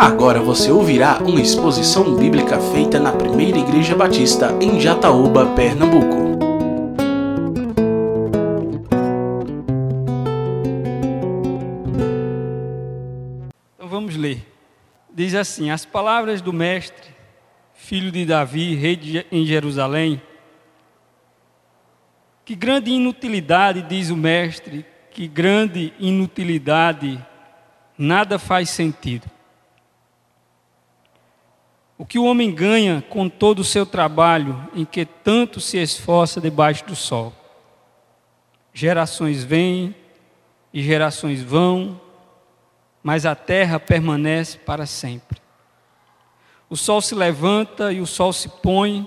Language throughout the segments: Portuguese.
Agora você ouvirá uma exposição bíblica feita na Primeira Igreja Batista em Jataúba, Pernambuco. Então vamos ler. Diz assim: As palavras do Mestre, filho de Davi, rei de, em Jerusalém. Que grande inutilidade, diz o Mestre, que grande inutilidade, nada faz sentido. O que o homem ganha com todo o seu trabalho em que tanto se esforça debaixo do sol? Gerações vêm e gerações vão, mas a terra permanece para sempre. O sol se levanta e o sol se põe,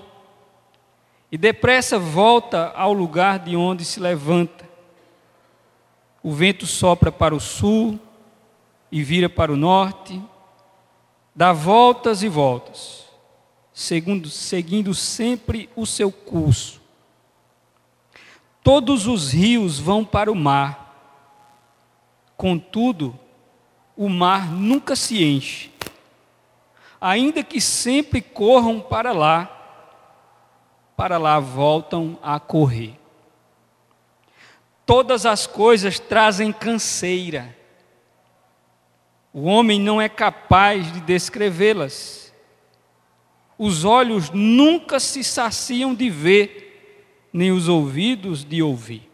e depressa volta ao lugar de onde se levanta. O vento sopra para o sul e vira para o norte, dá voltas e voltas, segundo, seguindo sempre o seu curso. Todos os rios vão para o mar, contudo, o mar nunca se enche. Ainda que sempre corram para lá, para lá voltam a correr. Todas as coisas trazem canseira o homem não é capaz de descrevê-las. Os olhos nunca se saciam de ver, nem os ouvidos de ouvir.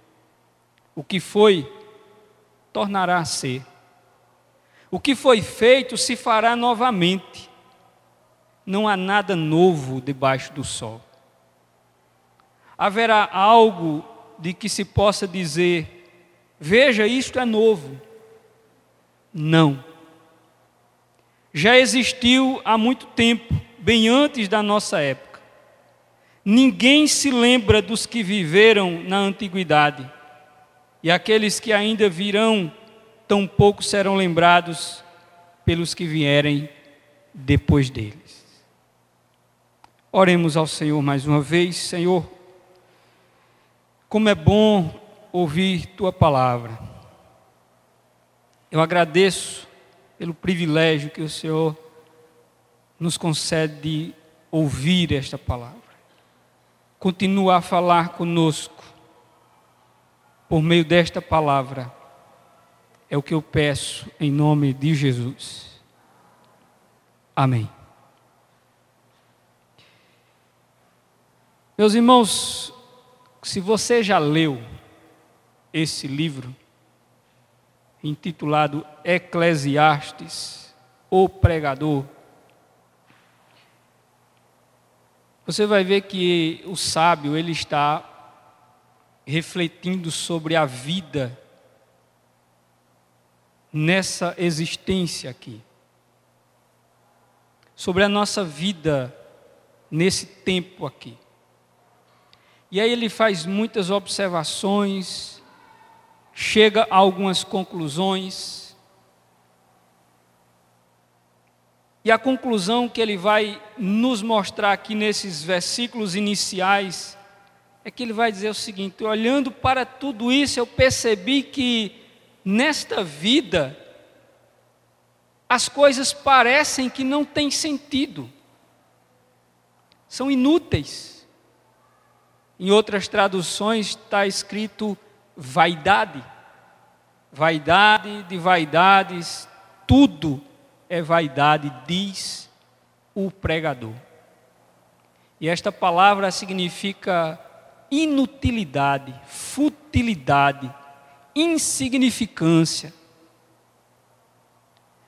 O que foi, tornará a ser. O que foi feito se fará novamente. Não há nada novo debaixo do sol. Haverá algo de que se possa dizer: veja, isto é novo. Não já existiu há muito tempo, bem antes da nossa época. Ninguém se lembra dos que viveram na antiguidade, e aqueles que ainda virão, tampouco serão lembrados pelos que vierem depois deles. Oremos ao Senhor mais uma vez, Senhor. Como é bom ouvir tua palavra. Eu agradeço pelo privilégio que o Senhor nos concede de ouvir esta palavra. Continua a falar conosco por meio desta palavra. É o que eu peço em nome de Jesus. Amém. Meus irmãos, se você já leu esse livro, intitulado Eclesiastes, o pregador, você vai ver que o sábio ele está refletindo sobre a vida nessa existência aqui. Sobre a nossa vida nesse tempo aqui. E aí ele faz muitas observações, chega a algumas conclusões. E a conclusão que ele vai nos mostrar aqui nesses versículos iniciais é que ele vai dizer o seguinte: olhando para tudo isso, eu percebi que nesta vida as coisas parecem que não têm sentido, são inúteis. Em outras traduções está escrito vaidade. Vaidade de vaidades, tudo é vaidade, diz o pregador. E esta palavra significa inutilidade, futilidade, insignificância.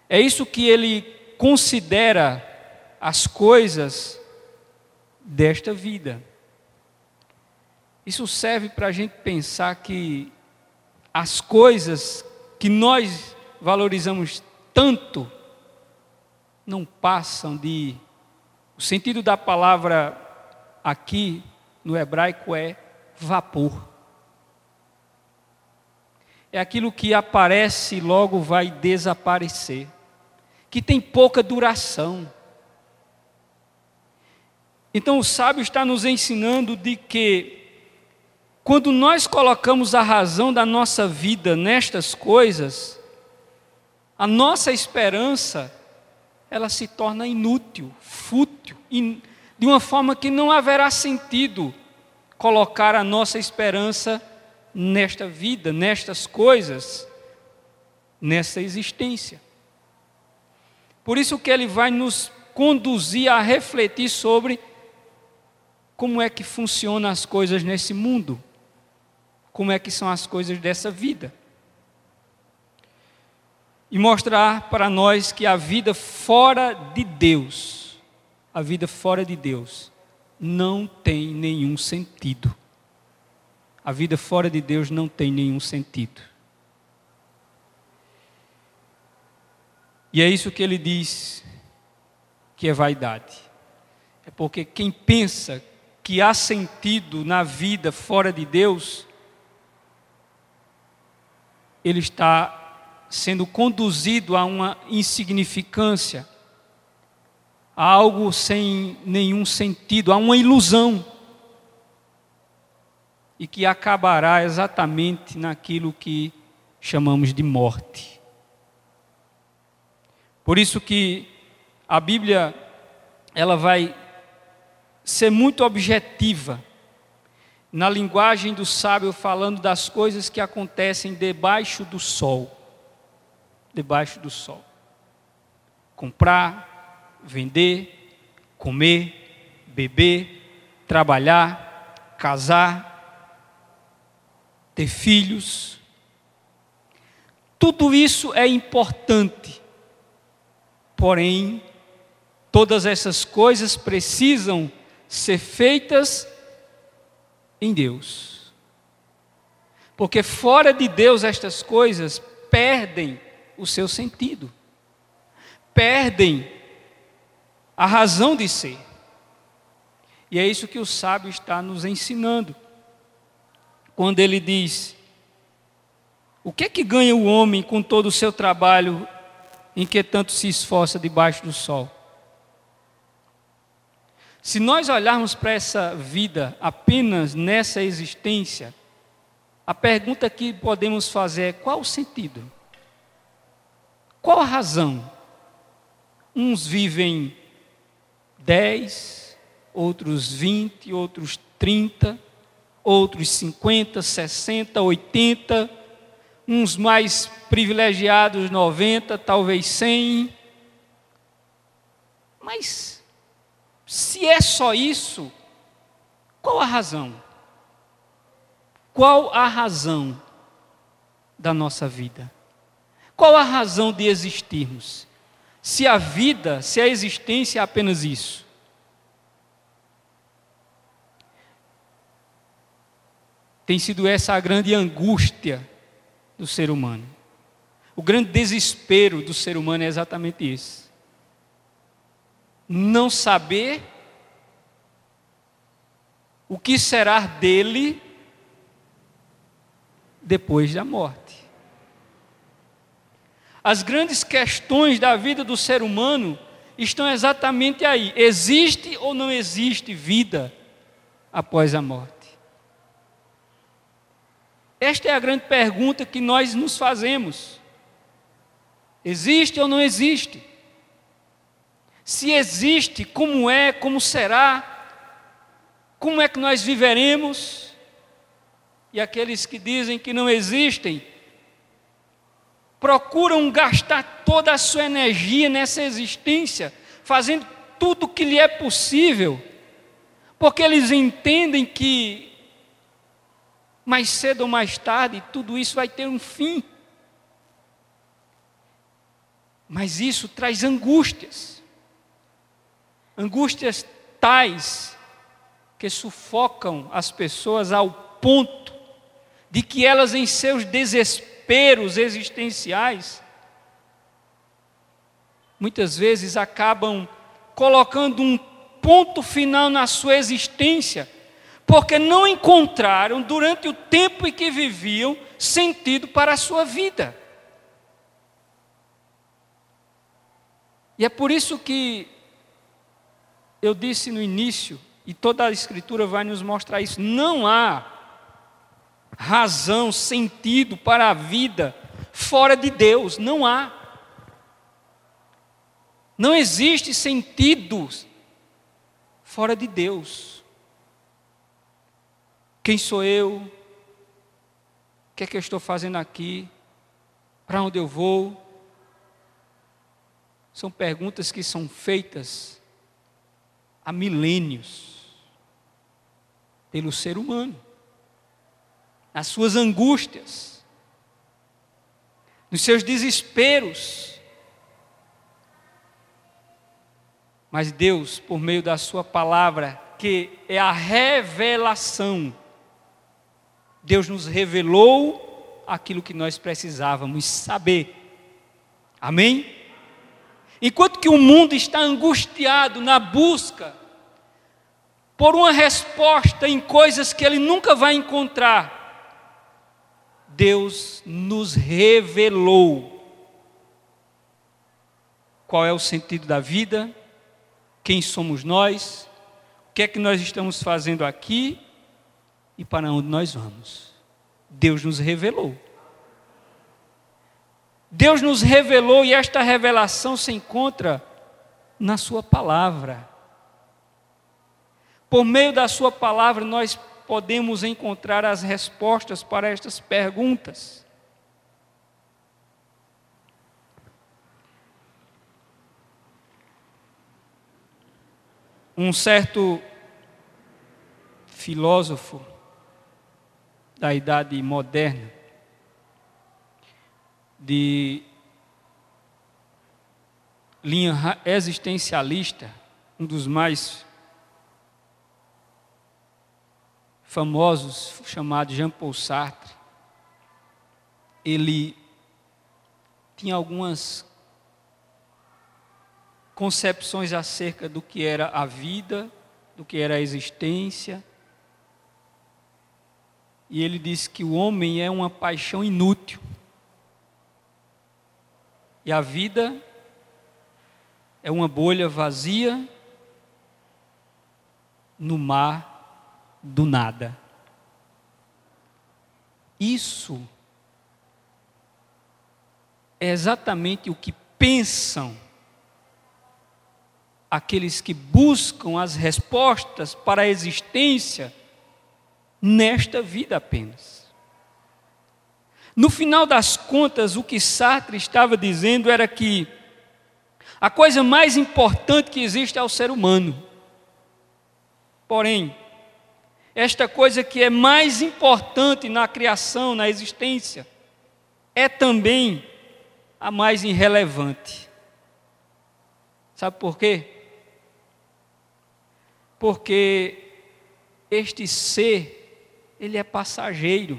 É isso que ele considera as coisas desta vida. Isso serve para a gente pensar que as coisas que nós valorizamos tanto não passam de. O sentido da palavra aqui no hebraico é vapor. É aquilo que aparece e logo vai desaparecer, que tem pouca duração. Então o sábio está nos ensinando de que quando nós colocamos a razão da nossa vida nestas coisas, a nossa esperança ela se torna inútil, fútil, in, de uma forma que não haverá sentido colocar a nossa esperança nesta vida, nestas coisas, nessa existência. Por isso que ele vai nos conduzir a refletir sobre como é que funcionam as coisas nesse mundo, como é que são as coisas dessa vida. E mostrar para nós que a vida fora de Deus, a vida fora de Deus, não tem nenhum sentido. A vida fora de Deus não tem nenhum sentido. E é isso que ele diz que é vaidade. É porque quem pensa que há sentido na vida fora de Deus, ele está sendo conduzido a uma insignificância, a algo sem nenhum sentido, a uma ilusão, e que acabará exatamente naquilo que chamamos de morte. Por isso que a Bíblia ela vai ser muito objetiva na linguagem do sábio falando das coisas que acontecem debaixo do sol. Debaixo do sol. Comprar, vender, comer, beber, trabalhar, casar, ter filhos. Tudo isso é importante Porém, todas essas coisas precisam ser feitas em Deus. Porque fora de Deus estas coisas perdem o seu sentido, perdem a razão de ser. E é isso que o sábio está nos ensinando. Quando ele diz: O que é que ganha o homem com todo o seu trabalho em que tanto se esforça debaixo do sol. Se nós olharmos para essa vida apenas nessa existência, a pergunta que podemos fazer é: qual o sentido? Qual a razão? Uns vivem 10, outros 20, outros 30, outros 50, 60, 80 uns mais privilegiados 90, talvez 100. Mas se é só isso, qual a razão? Qual a razão da nossa vida? Qual a razão de existirmos? Se a vida, se a existência é apenas isso. Tem sido essa a grande angústia do ser humano. O grande desespero do ser humano é exatamente esse. Não saber o que será dele depois da morte. As grandes questões da vida do ser humano estão exatamente aí: existe ou não existe vida após a morte? Esta é a grande pergunta que nós nos fazemos. Existe ou não existe? Se existe, como é, como será? Como é que nós viveremos? E aqueles que dizem que não existem, procuram gastar toda a sua energia nessa existência, fazendo tudo o que lhe é possível, porque eles entendem que mais cedo ou mais tarde, tudo isso vai ter um fim. Mas isso traz angústias. Angústias tais que sufocam as pessoas ao ponto de que elas, em seus desesperos existenciais, muitas vezes acabam colocando um ponto final na sua existência porque não encontraram, durante o tempo em que viviam, sentido para a sua vida. E é por isso que eu disse no início, e toda a Escritura vai nos mostrar isso: não há razão, sentido para a vida fora de Deus, não há. Não existe sentido fora de Deus. Quem sou eu? O que é que eu estou fazendo aqui? Para onde eu vou? São perguntas que são feitas há milênios pelo ser humano, nas suas angústias, nos seus desesperos. Mas Deus, por meio da Sua palavra, que é a revelação, Deus nos revelou aquilo que nós precisávamos saber. Amém? Enquanto que o mundo está angustiado na busca por uma resposta em coisas que ele nunca vai encontrar, Deus nos revelou qual é o sentido da vida, quem somos nós, o que é que nós estamos fazendo aqui e para onde nós vamos. Deus nos revelou. Deus nos revelou e esta revelação se encontra na Sua palavra. Por meio da Sua palavra, nós podemos encontrar as respostas para estas perguntas. Um certo filósofo da idade moderna, de linha existencialista, um dos mais famosos, chamado Jean-Paul Sartre, ele tinha algumas concepções acerca do que era a vida, do que era a existência. E ele disse que o homem é uma paixão inútil. E a vida é uma bolha vazia no mar do nada. Isso é exatamente o que pensam aqueles que buscam as respostas para a existência nesta vida apenas. No final das contas, o que Sartre estava dizendo era que a coisa mais importante que existe é o ser humano. Porém, esta coisa que é mais importante na criação, na existência, é também a mais irrelevante. Sabe por quê? Porque este ser, ele é passageiro.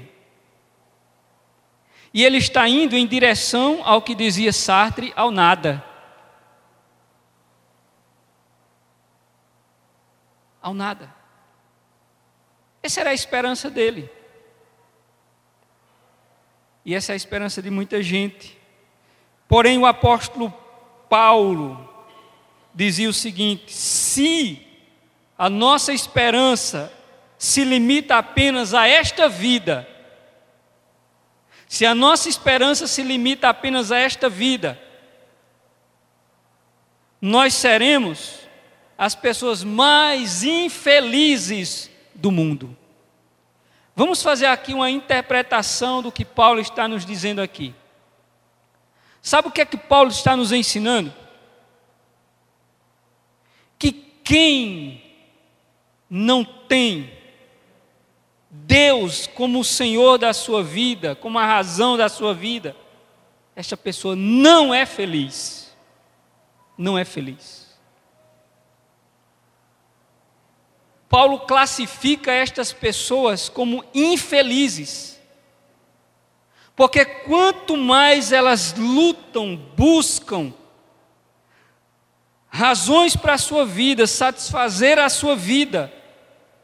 E ele está indo em direção ao que dizia Sartre, ao nada. Ao nada. Essa era a esperança dele. E essa é a esperança de muita gente. Porém, o apóstolo Paulo dizia o seguinte: se a nossa esperança se limita apenas a esta vida, se a nossa esperança se limita apenas a esta vida, nós seremos as pessoas mais infelizes do mundo. Vamos fazer aqui uma interpretação do que Paulo está nos dizendo aqui. Sabe o que é que Paulo está nos ensinando? Que quem não tem Deus como o Senhor da sua vida, como a razão da sua vida, esta pessoa não é feliz. Não é feliz. Paulo classifica estas pessoas como infelizes. Porque quanto mais elas lutam, buscam razões para a sua vida, satisfazer a sua vida,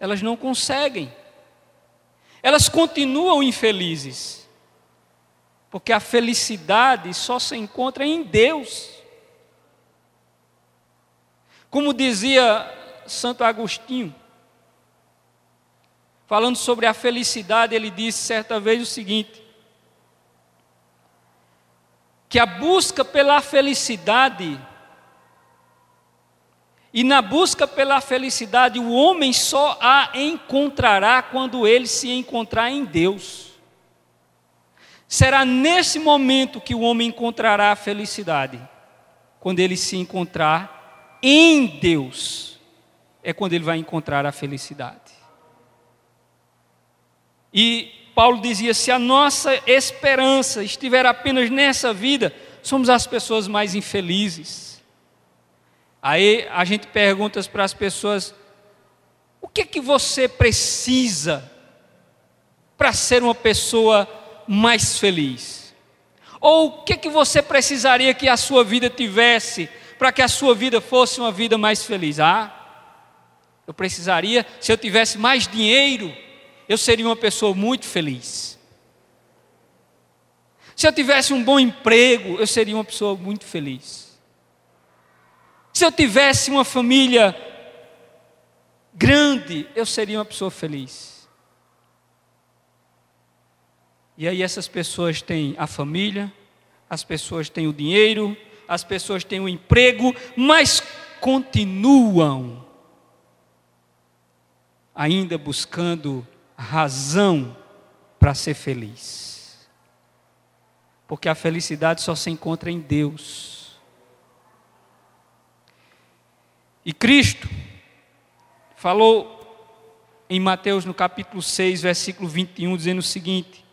elas não conseguem elas continuam infelizes, porque a felicidade só se encontra em Deus. Como dizia Santo Agostinho, falando sobre a felicidade, ele disse certa vez o seguinte: que a busca pela felicidade E na busca pela felicidade, o homem só a encontrará quando ele se encontrar em Deus. Será nesse momento que o homem encontrará a felicidade, quando ele se encontrar em Deus, é quando ele vai encontrar a felicidade. E Paulo dizia: se a nossa esperança estiver apenas nessa vida, somos as pessoas mais infelizes. Aí a gente pergunta para as pessoas: o que é que você precisa para ser uma pessoa mais feliz? Ou o que é que você precisaria que a sua vida tivesse para que a sua vida fosse uma vida mais feliz? Ah, eu precisaria, se eu tivesse mais dinheiro, eu seria uma pessoa muito feliz. Se eu tivesse um bom emprego, eu seria uma pessoa muito feliz. Se eu tivesse uma família grande, eu seria uma pessoa feliz. E aí essas pessoas têm a família, as pessoas têm o dinheiro, as pessoas têm o emprego, mas continuam ainda buscando razão para ser feliz. Porque a felicidade só se encontra em Deus. E Cristo falou em Mateus no capítulo 6, versículo 21, dizendo o seguinte: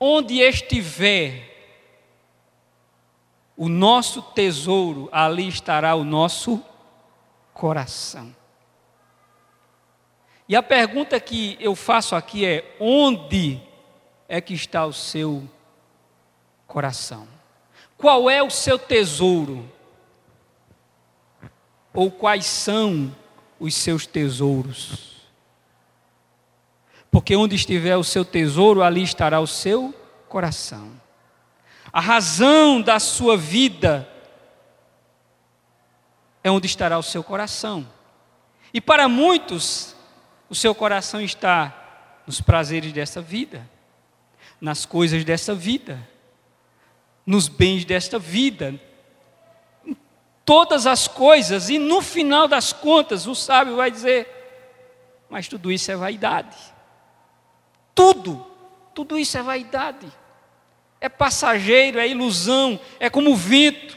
Onde estiver o nosso tesouro, ali estará o nosso coração. E a pergunta que eu faço aqui é: onde é que está o seu coração? Qual é o seu tesouro? Ou quais são os seus tesouros. Porque onde estiver o seu tesouro, ali estará o seu coração. A razão da sua vida é onde estará o seu coração. E para muitos, o seu coração está nos prazeres dessa vida, nas coisas dessa vida, nos bens desta vida, todas as coisas, e no final das contas, o sábio vai dizer: Mas tudo isso é vaidade. Tudo, tudo isso é vaidade. É passageiro, é ilusão, é como vento.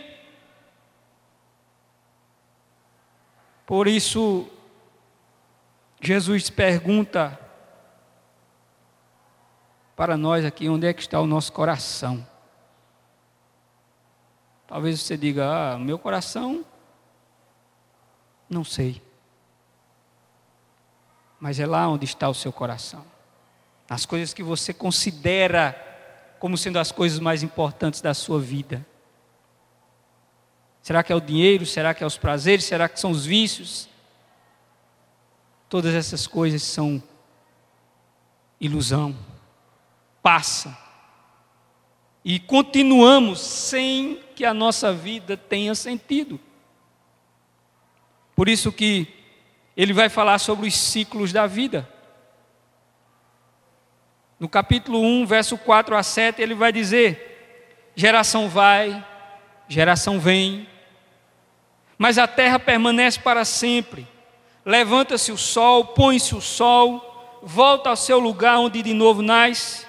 Por isso, Jesus pergunta para nós aqui: onde é que está o nosso coração? Talvez você diga: Ah, meu coração, não sei. Mas é lá onde está o seu coração. Nas coisas que você considera como sendo as coisas mais importantes da sua vida. Será que é o dinheiro? Será que é os prazeres? Será que são os vícios? Todas essas coisas são ilusão. Passa. E continuamos sem que a nossa vida tenha sentido. Por isso que ele vai falar sobre os ciclos da vida. No capítulo 1, verso 4 a 7, ele vai dizer: geração vai, geração vem, mas a terra permanece para sempre. Levanta-se o sol, põe-se o sol, volta ao seu lugar onde de novo nasce.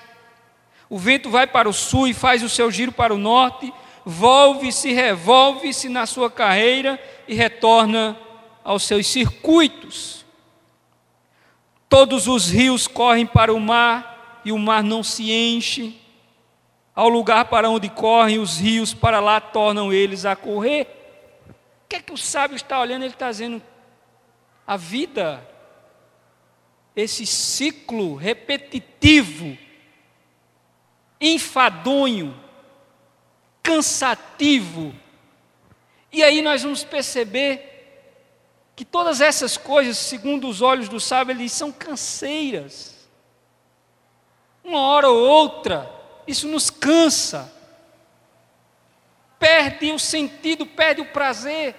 O vento vai para o sul e faz o seu giro para o norte, volve-se, revolve-se na sua carreira e retorna aos seus circuitos. Todos os rios correm para o mar e o mar não se enche. Ao lugar para onde correm os rios, para lá tornam eles a correr. O que é que o sábio está olhando? Ele está dizendo: a vida, esse ciclo repetitivo, enfadonho, cansativo. E aí nós vamos perceber que todas essas coisas, segundo os olhos do sábio, eles são canseiras. Uma hora ou outra, isso nos cansa. Perde o sentido, perde o prazer.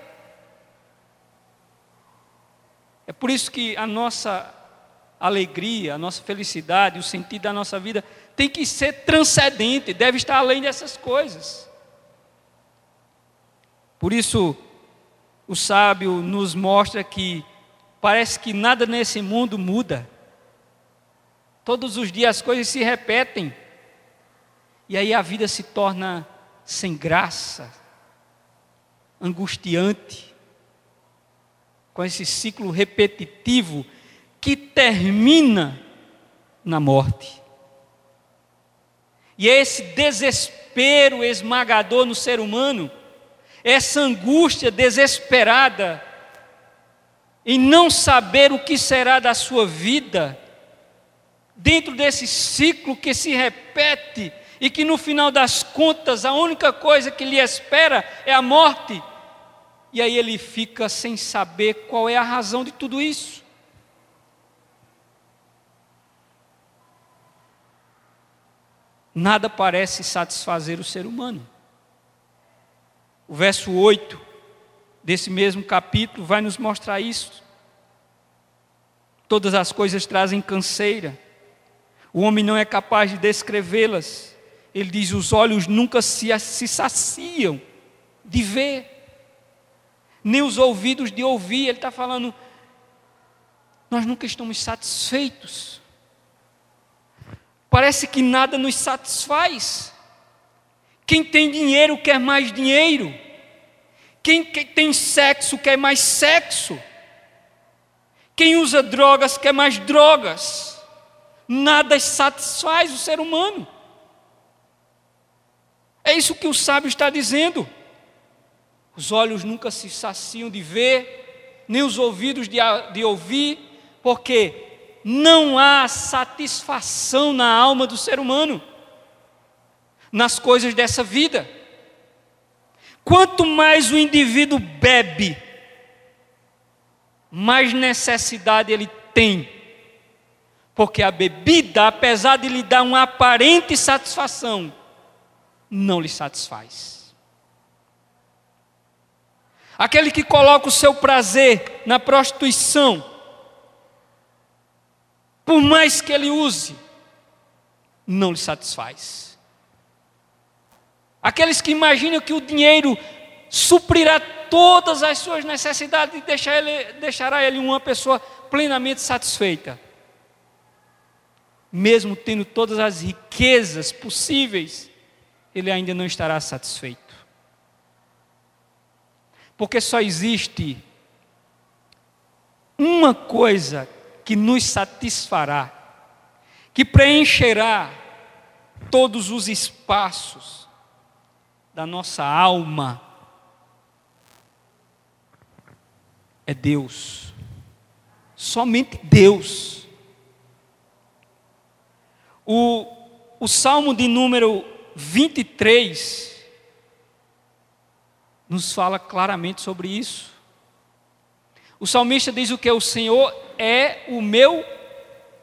É por isso que a nossa alegria, a nossa felicidade, o sentido da nossa vida tem que ser transcendente, deve estar além dessas coisas. Por isso, o sábio nos mostra que parece que nada nesse mundo muda. Todos os dias as coisas se repetem. E aí a vida se torna sem graça, angustiante, com esse ciclo repetitivo que termina na morte. E é esse desespero esmagador no ser humano, essa angústia desesperada em não saber o que será da sua vida, dentro desse ciclo que se repete e que no final das contas a única coisa que lhe espera é a morte. E aí ele fica sem saber qual é a razão de tudo isso. Nada parece satisfazer o ser humano. O verso 8 desse mesmo capítulo vai nos mostrar isso. Todas as coisas trazem canseira. O homem não é capaz de descrevê-las. Ele diz: os olhos nunca se, se saciam de ver, nem os ouvidos de ouvir. Ele está falando, nós nunca estamos satisfeitos. Parece que nada nos satisfaz. Quem tem dinheiro quer mais dinheiro. Quem tem sexo quer mais sexo. Quem usa drogas quer mais drogas. Nada satisfaz o ser humano. É isso que o sábio está dizendo. Os olhos nunca se saciam de ver, nem os ouvidos de, de ouvir, porque não há satisfação na alma do ser humano, nas coisas dessa vida. Quanto mais o indivíduo bebe, mais necessidade ele tem. Porque a bebida, apesar de lhe dar uma aparente satisfação, não lhe satisfaz. Aquele que coloca o seu prazer na prostituição, por mais que ele use, não lhe satisfaz. Aqueles que imaginam que o dinheiro suprirá todas as suas necessidades e deixará ele, deixará ele uma pessoa plenamente satisfeita. Mesmo tendo todas as riquezas possíveis, ele ainda não estará satisfeito. Porque só existe uma coisa que nos satisfará, que preencherá todos os espaços da nossa alma é Deus. Somente Deus. O, o Salmo de número 23 nos fala claramente sobre isso. O salmista diz o que? O Senhor é o meu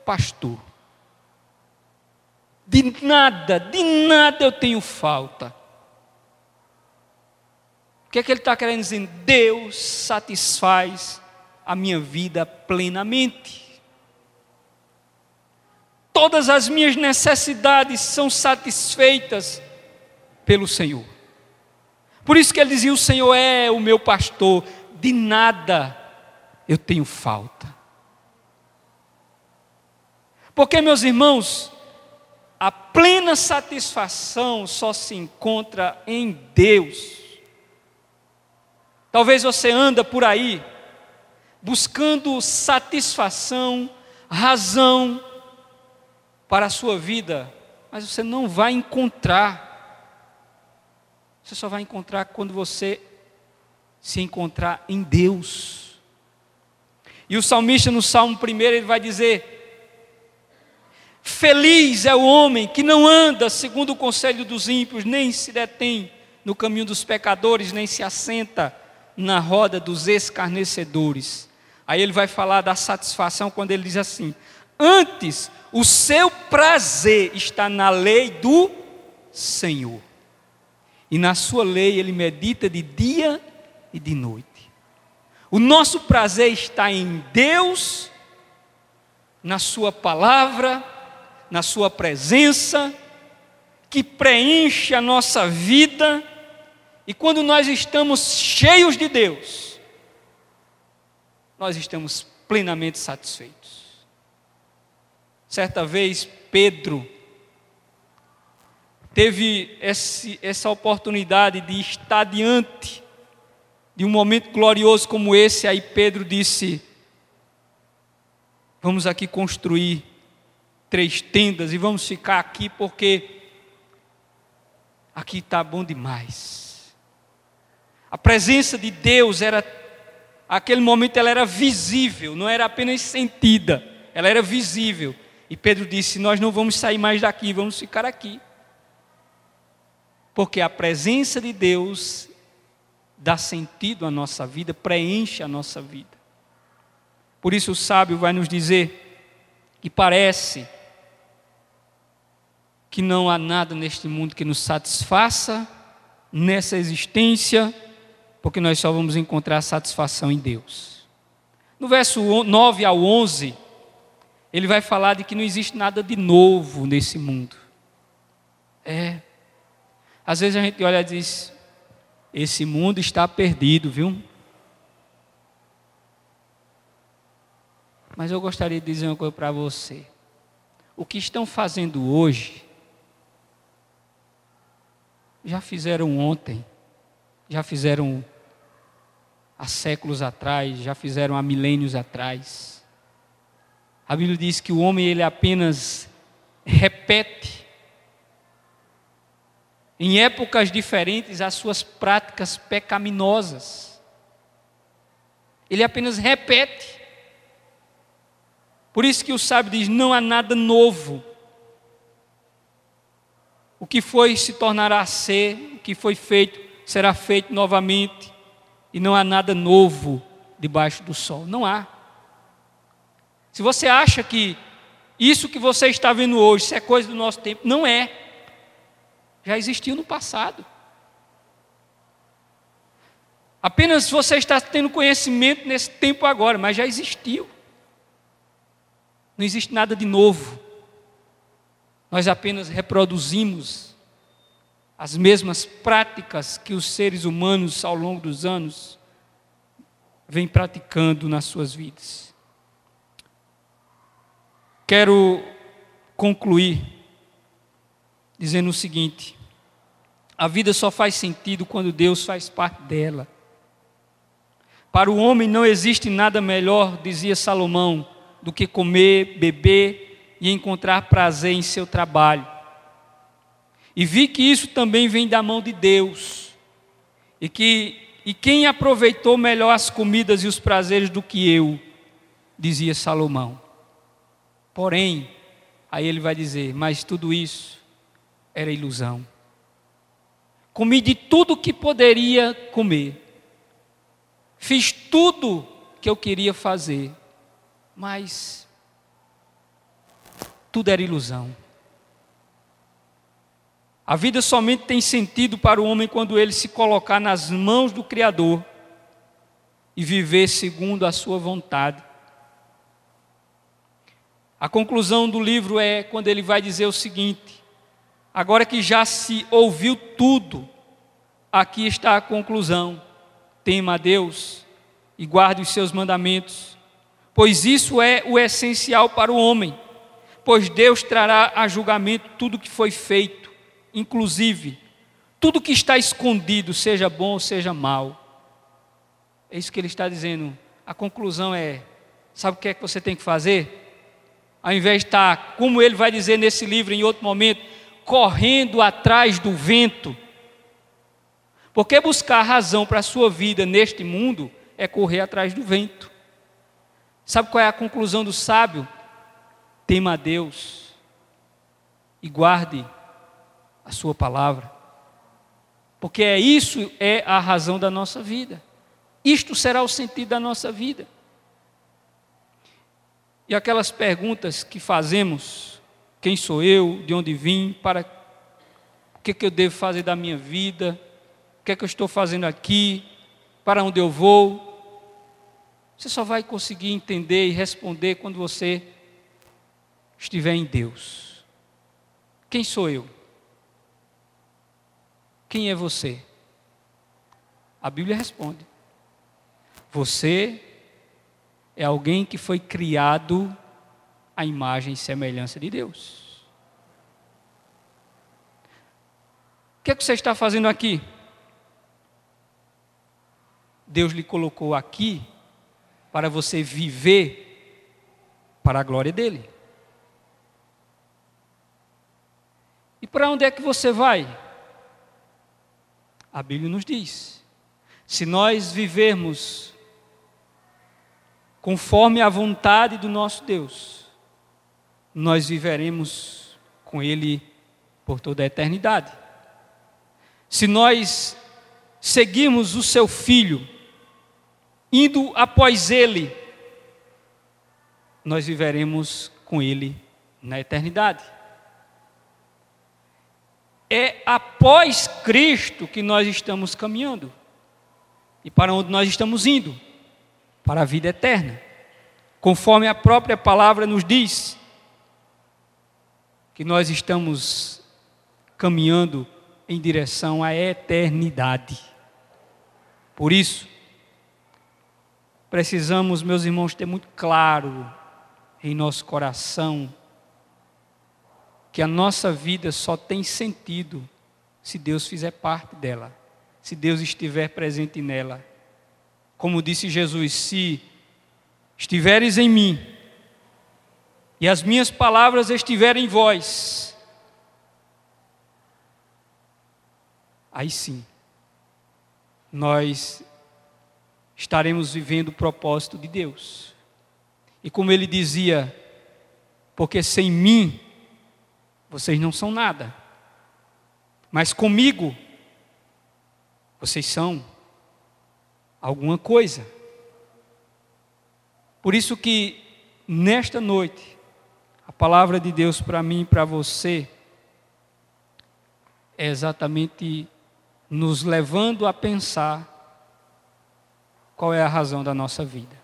pastor. De nada, de nada eu tenho falta que é que ele está querendo dizer? Deus satisfaz a minha vida plenamente. Todas as minhas necessidades são satisfeitas pelo Senhor. Por isso que ele dizia: O Senhor é o meu pastor, de nada eu tenho falta. Porque, meus irmãos, a plena satisfação só se encontra em Deus. Talvez você anda por aí buscando satisfação, razão para a sua vida, mas você não vai encontrar. Você só vai encontrar quando você se encontrar em Deus. E o salmista no Salmo 1 ele vai dizer: Feliz é o homem que não anda segundo o conselho dos ímpios, nem se detém no caminho dos pecadores, nem se assenta na roda dos escarnecedores. Aí ele vai falar da satisfação quando ele diz assim: Antes, o seu prazer está na lei do Senhor, e na sua lei ele medita de dia e de noite. O nosso prazer está em Deus, na Sua palavra, na Sua presença, que preenche a nossa vida e quando nós estamos cheios de Deus, nós estamos plenamente satisfeitos. Certa vez, Pedro teve esse, essa oportunidade de estar diante de um momento glorioso como esse, aí Pedro disse: Vamos aqui construir três tendas e vamos ficar aqui porque aqui está bom demais. A presença de Deus era, aquele momento ela era visível, não era apenas sentida, ela era visível. E Pedro disse: Nós não vamos sair mais daqui, vamos ficar aqui. Porque a presença de Deus dá sentido à nossa vida, preenche a nossa vida. Por isso o sábio vai nos dizer que parece que não há nada neste mundo que nos satisfaça nessa existência, porque nós só vamos encontrar satisfação em Deus. No verso 9 ao 11, ele vai falar de que não existe nada de novo nesse mundo. É, às vezes a gente olha e diz: esse mundo está perdido, viu? Mas eu gostaria de dizer uma coisa para você. O que estão fazendo hoje, já fizeram ontem, já fizeram há séculos atrás, já fizeram há milênios atrás. A Bíblia diz que o homem ele apenas repete em épocas diferentes, as suas práticas pecaminosas. Ele apenas repete. Por isso que o sábio diz: não há nada novo. O que foi se tornará a ser, o que foi feito será feito novamente, e não há nada novo debaixo do sol. Não há. Se você acha que isso que você está vendo hoje isso é coisa do nosso tempo, não é já existiu no passado. Apenas você está tendo conhecimento nesse tempo agora, mas já existiu. Não existe nada de novo. Nós apenas reproduzimos as mesmas práticas que os seres humanos ao longo dos anos vêm praticando nas suas vidas. Quero concluir dizendo o seguinte: a vida só faz sentido quando Deus faz parte dela. Para o homem não existe nada melhor, dizia Salomão, do que comer, beber e encontrar prazer em seu trabalho. E vi que isso também vem da mão de Deus. E que e quem aproveitou melhor as comidas e os prazeres do que eu, dizia Salomão. Porém, aí ele vai dizer: mas tudo isso era ilusão. Comi de tudo que poderia comer. Fiz tudo que eu queria fazer, mas tudo era ilusão. A vida somente tem sentido para o homem quando ele se colocar nas mãos do Criador e viver segundo a sua vontade. A conclusão do livro é quando ele vai dizer o seguinte: Agora que já se ouviu tudo, aqui está a conclusão: tema a Deus e guarde os seus mandamentos, pois isso é o essencial para o homem, pois Deus trará a julgamento tudo que foi feito, inclusive tudo que está escondido, seja bom ou seja mal. É isso que ele está dizendo. A conclusão é: sabe o que é que você tem que fazer? Ao invés de estar, como ele vai dizer nesse livro em outro momento, correndo atrás do vento. Porque buscar razão para a sua vida neste mundo é correr atrás do vento. Sabe qual é a conclusão do sábio? Tema a Deus e guarde a sua palavra. Porque é isso é a razão da nossa vida. Isto será o sentido da nossa vida. E aquelas perguntas que fazemos quem sou eu, de onde vim, para o que, que eu devo fazer da minha vida, o que é que eu estou fazendo aqui, para onde eu vou. Você só vai conseguir entender e responder quando você estiver em Deus. Quem sou eu? Quem é você? A Bíblia responde. Você é alguém que foi criado à imagem e semelhança de Deus. O que, é que você está fazendo aqui? Deus lhe colocou aqui para você viver para a glória dele. E para onde é que você vai? A Bíblia nos diz: se nós vivermos conforme a vontade do nosso Deus, nós viveremos com Ele por toda a eternidade. Se nós seguirmos o Seu Filho, indo após Ele, nós viveremos com Ele na eternidade é após Cristo que nós estamos caminhando. E para onde nós estamos indo? Para a vida eterna. Conforme a própria palavra nos diz, que nós estamos caminhando em direção à eternidade. Por isso, precisamos, meus irmãos, ter muito claro em nosso coração que a nossa vida só tem sentido se Deus fizer parte dela, se Deus estiver presente nela. Como disse Jesus: se estiveres em mim e as minhas palavras estiverem em vós, aí sim, nós estaremos vivendo o propósito de Deus. E como ele dizia, porque sem mim vocês não são nada. Mas comigo, vocês são alguma coisa. Por isso que nesta noite, a palavra de Deus para mim e para você é exatamente nos levando a pensar qual é a razão da nossa vida.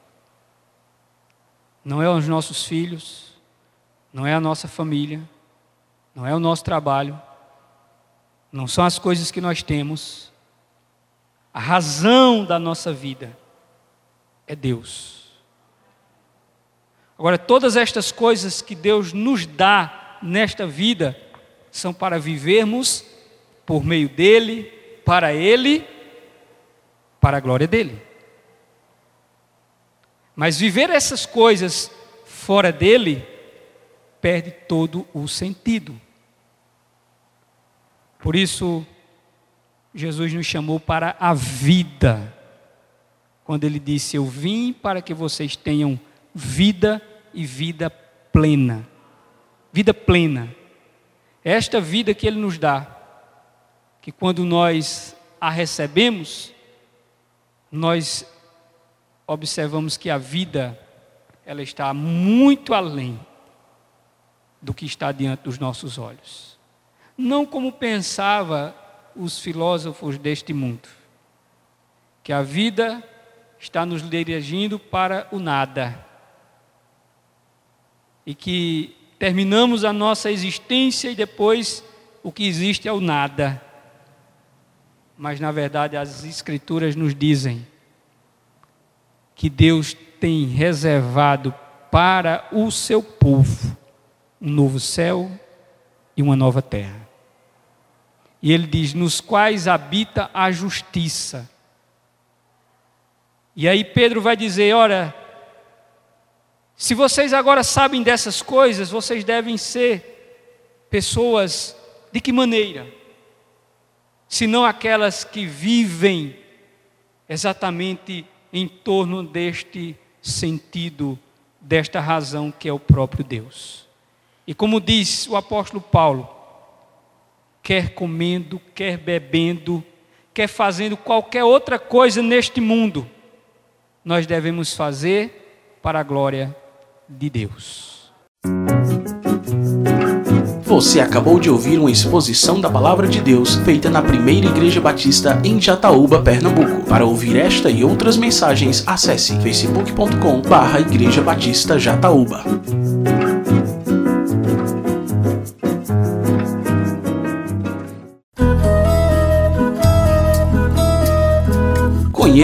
Não é os nossos filhos, não é a nossa família, não é o nosso trabalho, não são as coisas que nós temos. A razão da nossa vida é Deus. Agora, todas estas coisas que Deus nos dá nesta vida são para vivermos por meio dEle, para Ele, para a glória dEle. Mas viver essas coisas fora dEle perde todo o sentido. Por isso, Jesus nos chamou para a vida. Quando ele disse: Eu vim para que vocês tenham vida e vida plena. Vida plena. Esta vida que ele nos dá, que quando nós a recebemos, nós observamos que a vida ela está muito além do que está diante dos nossos olhos. Não como pensava os filósofos deste mundo, que a vida está nos dirigindo para o nada e que terminamos a nossa existência e depois o que existe é o nada. Mas na verdade as Escrituras nos dizem que Deus tem reservado para o seu povo um novo céu e uma nova terra. E ele diz: nos quais habita a justiça. E aí Pedro vai dizer: ora, se vocês agora sabem dessas coisas, vocês devem ser pessoas de que maneira? Senão aquelas que vivem exatamente em torno deste sentido, desta razão que é o próprio Deus. E como diz o apóstolo Paulo, quer comendo, quer bebendo, quer fazendo qualquer outra coisa neste mundo, nós devemos fazer para a glória de Deus. Você acabou de ouvir uma exposição da Palavra de Deus feita na Primeira Igreja Batista em Jataúba, Pernambuco. Para ouvir esta e outras mensagens, acesse facebook.com/barra Igreja Batista Jataúba.